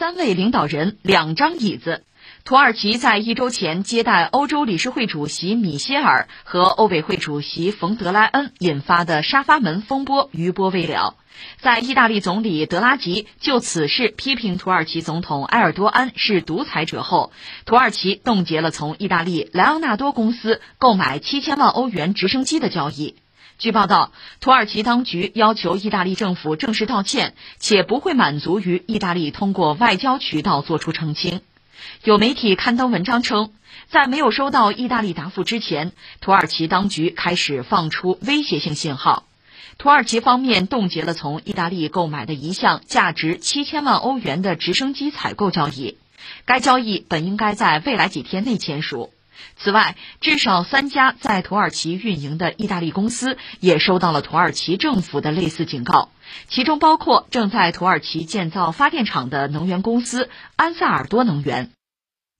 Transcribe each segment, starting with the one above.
三位领导人，两张椅子。土耳其在一周前接待欧洲理事会主席米歇尔和欧委会主席冯德莱恩引发的沙发门风波余波未了。在意大利总理德拉吉就此事批评土耳其总统埃尔多安是独裁者后，土耳其冻结了从意大利莱昂纳多公司购买七千万欧元直升机的交易。据报道，土耳其当局要求意大利政府正式道歉，且不会满足于意大利通过外交渠道作出澄清。有媒体刊登文章称，在没有收到意大利答复之前，土耳其当局开始放出威胁性信号。土耳其方面冻结了从意大利购买的一项价值七千万欧元的直升机采购交易，该交易本应该在未来几天内签署。此外，至少三家在土耳其运营的意大利公司也收到了土耳其政府的类似警告，其中包括正在土耳其建造发电厂的能源公司安萨尔多能源。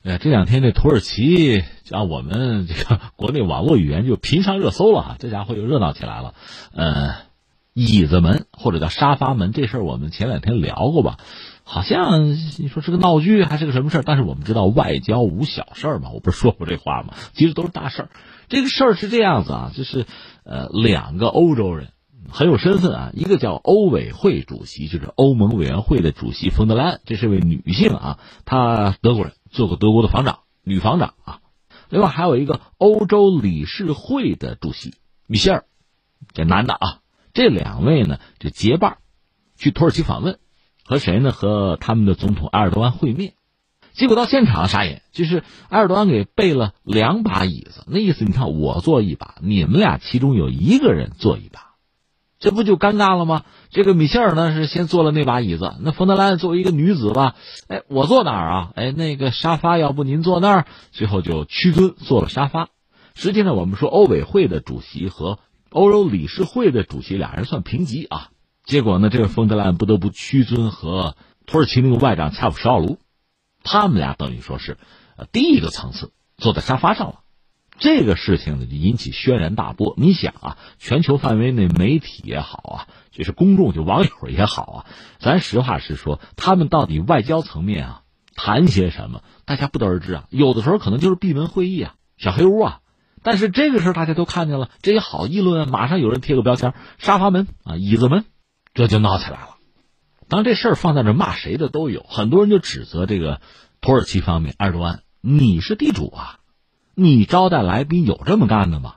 呃，这两天这土耳其按我们这个 国内网络语言就频上热搜了哈，这家伙又热闹起来了。呃，椅子门或者叫沙发门这事儿，我们前两天聊过吧？好像你说是个闹剧还是个什么事儿？但是我们知道外交无小事儿嘛，我不是说过这话吗？其实都是大事儿。这个事儿是这样子啊，就是呃，两个欧洲人很有身份啊，一个叫欧委会主席，就是欧盟委员会的主席冯德莱恩，这是位女性啊，她德国人。做过德国的防长，女防长啊。另外还有一个欧洲理事会的主席米歇尔，这男的啊。这两位呢就结伴去土耳其访问，和谁呢？和他们的总统埃尔多安会面。结果到现场傻眼，就是埃尔多安给备了两把椅子，那意思你看我坐一把，你们俩其中有一个人坐一把。这不就尴尬了吗？这个米歇尔呢是先坐了那把椅子，那冯德莱恩作为一个女子吧，哎，我坐哪儿啊？哎，那个沙发，要不您坐那儿？最后就屈尊坐了沙发。实际上，我们说欧委会的主席和欧洲理事会的主席俩人算平级啊。结果呢，这个冯德莱恩不得不屈尊和土耳其那个外长恰普什奥卢，他们俩等于说是呃第一个层次坐在沙发上了。这个事情呢，就引起轩然大波。你想啊，全球范围内媒体也好啊，就是公众就网友也好啊，咱实话实说，他们到底外交层面啊谈些什么，大家不得而知啊。有的时候可能就是闭门会议啊，小黑屋啊。但是这个事儿大家都看见了，这也好议论啊。马上有人贴个标签：沙发门啊，椅子门，这就闹起来了。当，这事儿放在这骂谁的都有，很多人就指责这个土耳其方面，埃尔多安，你是地主啊。你招待来宾有这么干的吗？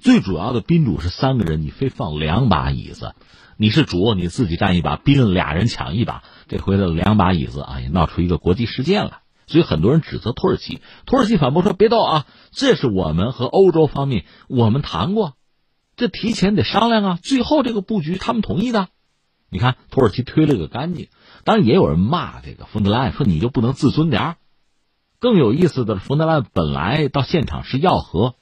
最主要的宾主是三个人，你非放两把椅子，你是主，你自己占一把，宾俩人抢一把，这回的两把椅子啊，也闹出一个国际事件了。所以很多人指责土耳其，土耳其反驳说：“别逗啊，这是我们和欧洲方面我们谈过，这提前得商量啊，最后这个布局他们同意的。”你看土耳其推了个干净。当然也有人骂这个冯德莱，说你就不能自尊点儿。更有意思的是，冯德莱本来到现场是要和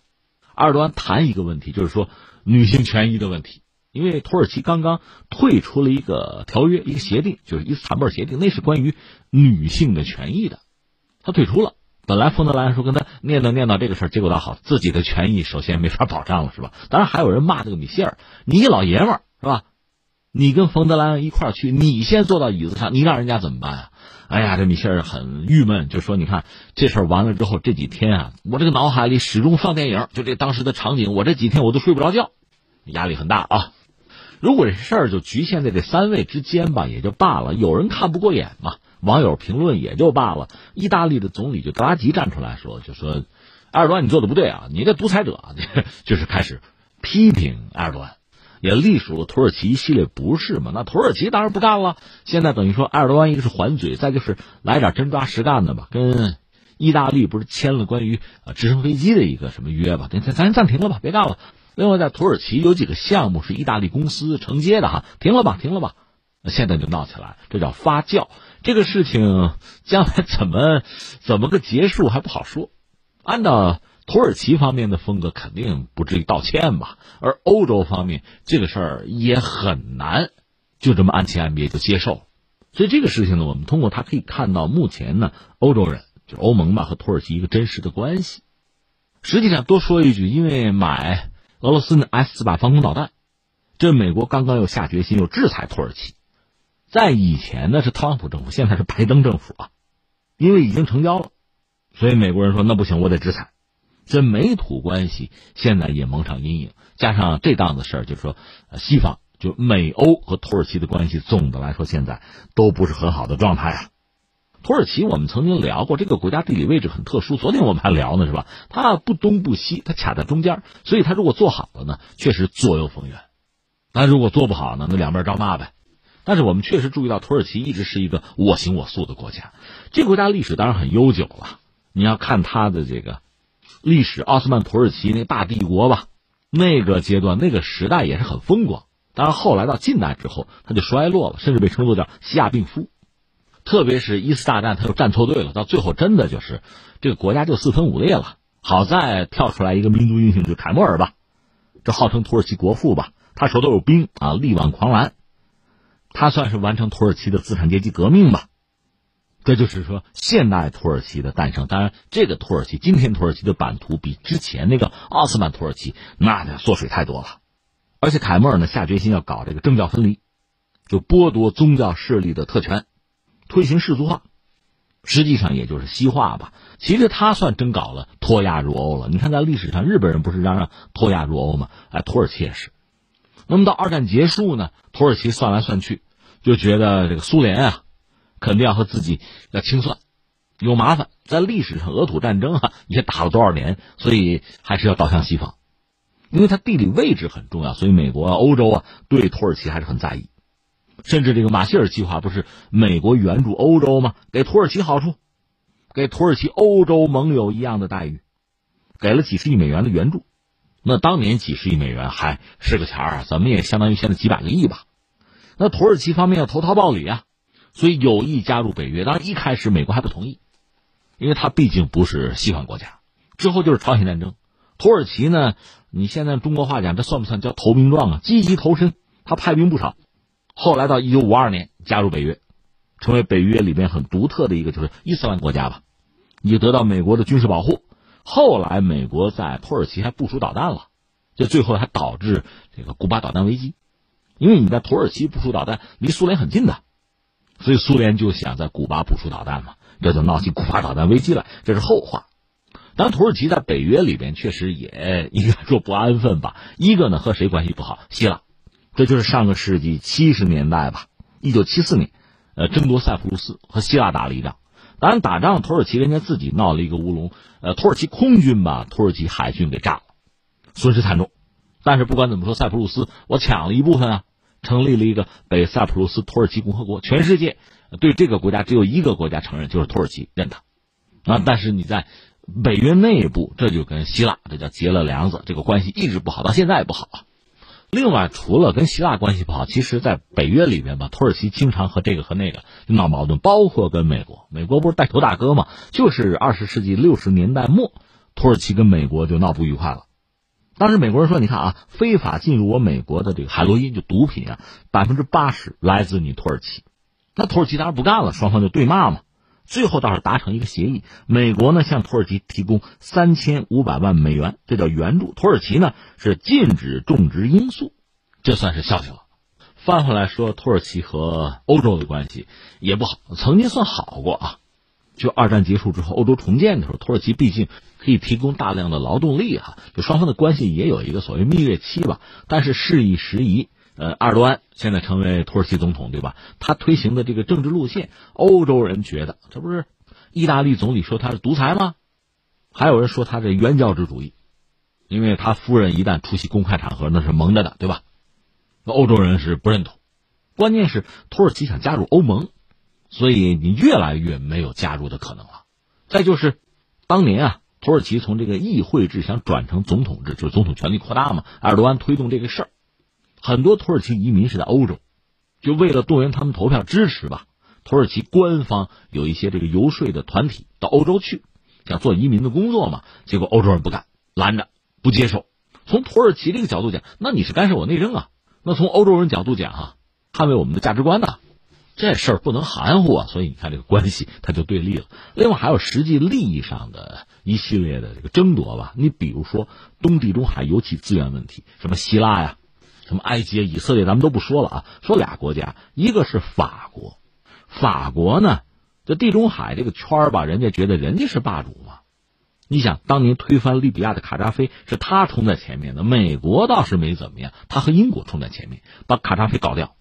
埃尔多安谈一个问题，就是说女性权益的问题。因为土耳其刚刚退出了一个条约，一个协定，就是伊斯坦布尔协定，那是关于女性的权益的。他退出了，本来冯德莱说跟他念叨念叨这个事儿，结果倒好，自己的权益首先没法保障了，是吧？当然还有人骂这个米歇尔，你一老爷们儿是吧？你跟冯德莱恩一块儿去，你先坐到椅子上，你让人家怎么办啊？哎呀，这米歇尔很郁闷，就说：“你看这事儿完了之后，这几天啊，我这个脑海里始终放电影，就这当时的场景，我这几天我都睡不着觉，压力很大啊。如果这事儿就局限在这三位之间吧，也就罢了。有人看不过眼嘛，网友评论也就罢了。意大利的总理就德拉吉站出来说，就说埃尔多安你做的不对啊，你这独裁者，就是开始批评埃尔多安。”也隶属了土耳其一系列不是嘛？那土耳其当然不干了。现在等于说埃尔多安一个是还嘴，再就是来点真抓实干的吧。跟意大利不是签了关于呃直升飞机的一个什么约吧？咱咱暂停了吧，别干了。另外在土耳其有几个项目是意大利公司承接的哈，停了吧，停了吧。现在就闹起来，这叫发酵。这个事情将来怎么怎么个结束还不好说。按照。土耳其方面的风格肯定不至于道歉吧，而欧洲方面这个事儿也很难就这么安亲安别就接受，所以这个事情呢，我们通过它可以看到目前呢，欧洲人就欧盟吧和土耳其一个真实的关系。实际上多说一句，因为买俄罗斯的 S 四百防空导弹，这美国刚刚又下决心又制裁土耳其，在以前呢是特朗普政府，现在是拜登政府啊，因为已经成交了，所以美国人说那不行，我得制裁。这美土关系现在也蒙上阴影，加上这档子事儿，就是说，西方就美欧和土耳其的关系，总的来说现在都不是很好的状态啊。土耳其我们曾经聊过，这个国家地理位置很特殊，昨天我们还聊呢，是吧？它不东不西，它卡在中间，所以它如果做好了呢，确实左右逢源；但如果做不好呢，那两边照骂呗。但是我们确实注意到，土耳其一直是一个我行我素的国家。这个国家历史当然很悠久了，你要看它的这个。历史，奥斯曼土耳其那大帝国吧，那个阶段那个时代也是很风光。当然，后来到近代之后，它就衰落了，甚至被称作叫西亚病夫。特别是一次大战，他又站错队了，到最后真的就是这个国家就四分五裂了。好在跳出来一个民族英雄，就凯末尔吧，这号称土耳其国父吧，他手头有兵啊，力挽狂澜，他算是完成土耳其的资产阶级革命吧。这就是说，现代土耳其的诞生。当然，这个土耳其，今天土耳其的版图比之前那个奥斯曼土耳其那得缩水太多了。而且凯末尔呢，下决心要搞这个政教分离，就剥夺宗教势力的特权，推行世俗化，实际上也就是西化吧。其实他算真搞了脱亚入欧了。你看，在历史上，日本人不是嚷嚷脱亚入欧吗？哎，土耳其也是。那么到二战结束呢，土耳其算来算去，就觉得这个苏联啊。肯定要和自己要清算，有麻烦。在历史上，俄土战争啊也打了多少年，所以还是要倒向西方，因为它地理位置很重要。所以美国啊、欧洲啊对土耳其还是很在意。甚至这个马歇尔计划不是美国援助欧洲吗？给土耳其好处，给土耳其欧洲盟友一样的待遇，给了几十亿美元的援助。那当年几十亿美元还是个钱儿啊，怎么也相当于现在几百个亿吧？那土耳其方面要投桃报李啊。所以有意加入北约，当然一开始美国还不同意，因为它毕竟不是西方国家。之后就是朝鲜战争，土耳其呢，你现在中国话讲，这算不算叫投名状啊？积极投身，他派兵不少。后来到一九五二年加入北约，成为北约里面很独特的一个就是伊斯兰国家吧，也得到美国的军事保护。后来美国在土耳其还部署导弹了，这最后还导致这个古巴导弹危机，因为你在土耳其部署导弹，离苏联很近的。所以苏联就想在古巴部署导弹嘛，这就闹起古巴导弹危机来。这是后话。当然，土耳其在北约里边确实也应该说不安分吧。一个呢，和谁关系不好？希腊，这就是上个世纪七十年代吧，一九七四年，呃，争夺塞浦路斯和希腊打了一仗。当然，打仗土耳其人家自己闹了一个乌龙，呃，土耳其空军把土耳其海军给炸了，损失惨重。但是不管怎么说，塞浦路斯我抢了一部分啊。成立了一个北塞浦路斯土耳其共和国，全世界对这个国家只有一个国家承认，就是土耳其认他。啊，但是你在北约内部，这就跟希腊这叫结了梁子，这个关系一直不好，到现在也不好啊。另外，除了跟希腊关系不好，其实在北约里面吧，土耳其经常和这个和那个闹矛盾，包括跟美国，美国不是带头大哥吗？就是二十世纪六十年代末，土耳其跟美国就闹不愉快了。当时美国人说：“你看啊，非法进入我美国的这个海洛因，就毒品啊，百分之八十来自你土耳其。那土耳其当然不干了，双方就对骂嘛。最后倒是达成一个协议，美国呢向土耳其提供三千五百万美元，这叫援助。土耳其呢是禁止种植罂粟，这算是消停了。翻回来说，土耳其和欧洲的关系也不好，曾经算好过啊。就二战结束之后，欧洲重建的时候，土耳其毕竟。”可以提供大量的劳动力哈，就双方的关系也有一个所谓蜜月期吧。但是事已时移，呃，埃尔多安现在成为土耳其总统，对吧？他推行的这个政治路线，欧洲人觉得这不是意大利总理说他是独裁吗？还有人说他是原教旨主义，因为他夫人一旦出席公开场合，那是蒙着的，对吧？那欧洲人是不认同。关键是土耳其想加入欧盟，所以你越来越没有加入的可能了。再就是当年啊。土耳其从这个议会制想转成总统制，就是总统权力扩大嘛。埃尔多安推动这个事儿，很多土耳其移民是在欧洲，就为了动员他们投票支持吧。土耳其官方有一些这个游说的团体到欧洲去，想做移民的工作嘛。结果欧洲人不干，拦着不接受。从土耳其这个角度讲，那你是干涉我内政啊。那从欧洲人角度讲，哈，捍卫我们的价值观呢。这事儿不能含糊啊，所以你看这个关系它就对立了。另外还有实际利益上的一系列的这个争夺吧。你比如说东地中海油气资源问题，什么希腊呀，什么埃及、以色列，咱们都不说了啊，说俩国家，一个是法国，法国呢，这地中海这个圈儿吧，人家觉得人家是霸主嘛。你想，当年推翻利比亚的卡扎菲是他冲在前面的，美国倒是没怎么样，他和英国冲在前面，把卡扎菲搞掉，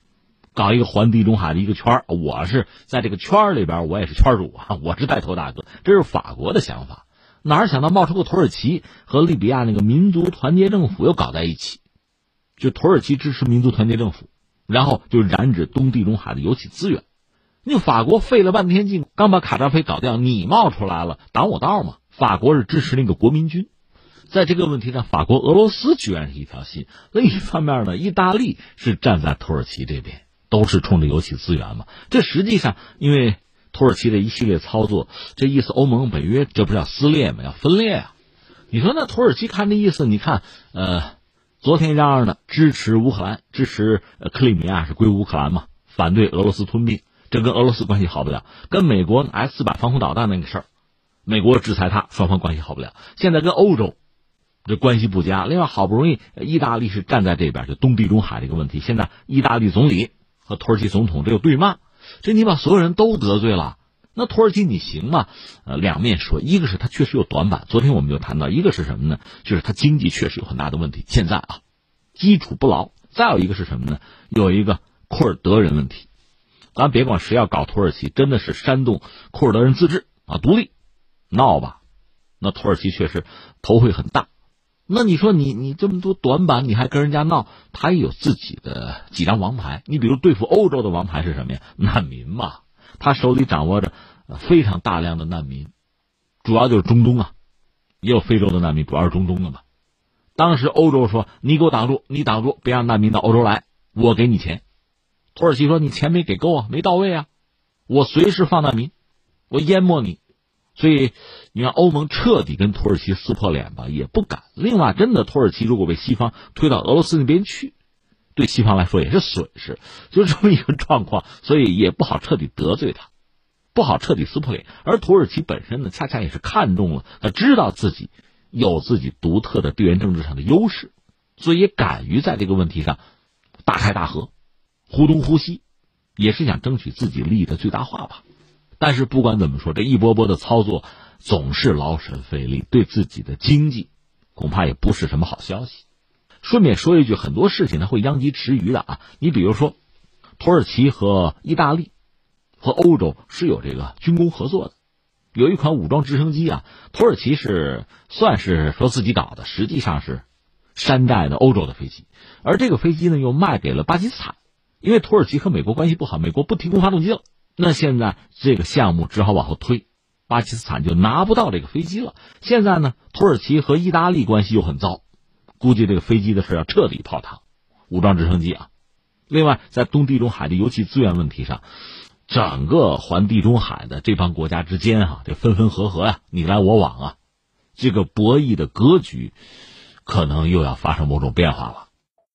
搞一个环地中海的一个圈儿。我是在这个圈儿里边，我也是圈主啊，我是带头大哥，这是法国的想法。哪想到冒出个土耳其和利比亚那个民族团结政府又搞在一起，就土耳其支持民族团结政府，然后就染指东地中海的油气资源。那法国费了半天劲，刚把卡扎菲搞掉，你冒出来了挡我道吗？法国是支持那个国民军，在这个问题上，法国、俄罗斯居然是一条心。另一方面呢，意大利是站在土耳其这边，都是冲着油气资源嘛。这实际上，因为土耳其的一系列操作，这意思欧盟、北约这不是要撕裂吗？要分裂啊！你说那土耳其看这意思，你看，呃，昨天嚷嚷的支持乌克兰，支持克里米亚是归乌克兰嘛，反对俄罗斯吞并，这跟俄罗斯关系好不了。跟美国 S 四百防空导弹那个事儿。美国制裁他，双方关系好不了。现在跟欧洲这关系不佳。另外，好不容易意大利是站在这边，就东地中海这个问题。现在意大利总理和土耳其总统这个对骂，这你把所有人都得罪了。那土耳其你行吗？呃，两面说，一个是他确实有短板，昨天我们就谈到，一个是什么呢？就是他经济确实有很大的问题，现在啊，基础不牢。再有一个是什么呢？有一个库尔德人问题。咱别管谁要搞土耳其，真的是煽动库尔德人自治啊，独立。闹吧，那土耳其确实头会很大。那你说你你这么多短板，你还跟人家闹？他也有自己的几张王牌。你比如对付欧洲的王牌是什么呀？难民嘛，他手里掌握着非常大量的难民，主要就是中东啊，也有非洲的难民，主要是中东的嘛。当时欧洲说：“你给我挡住，你挡住，别让难民到欧洲来，我给你钱。”土耳其说：“你钱没给够啊，没到位啊，我随时放难民，我淹没你。”所以，你让欧盟彻底跟土耳其撕破脸吧，也不敢。另外，真的土耳其如果被西方推到俄罗斯那边去，对西方来说也是损失，就这么一个状况。所以也不好彻底得罪他，不好彻底撕破脸。而土耳其本身呢，恰恰也是看中了，他知道自己有自己独特的地缘政治上的优势，所以也敢于在这个问题上大开大合，呼东呼西，也是想争取自己利益的最大化吧。但是不管怎么说，这一波波的操作总是劳神费力，对自己的经济恐怕也不是什么好消息。顺便说一句，很多事情呢会殃及池鱼的啊。你比如说，土耳其和意大利和欧洲是有这个军工合作的，有一款武装直升机啊，土耳其是算是说自己搞的，实际上是山寨的欧洲的飞机，而这个飞机呢又卖给了巴基斯坦，因为土耳其和美国关系不好，美国不提供发动机了。那现在这个项目只好往后推，巴基斯坦就拿不到这个飞机了。现在呢，土耳其和意大利关系又很糟，估计这个飞机的事要彻底泡汤。武装直升机啊，另外在东地中海的油气资源问题上，整个环地中海的这帮国家之间啊，这分分合合呀，你来我往啊，这个博弈的格局可能又要发生某种变化了。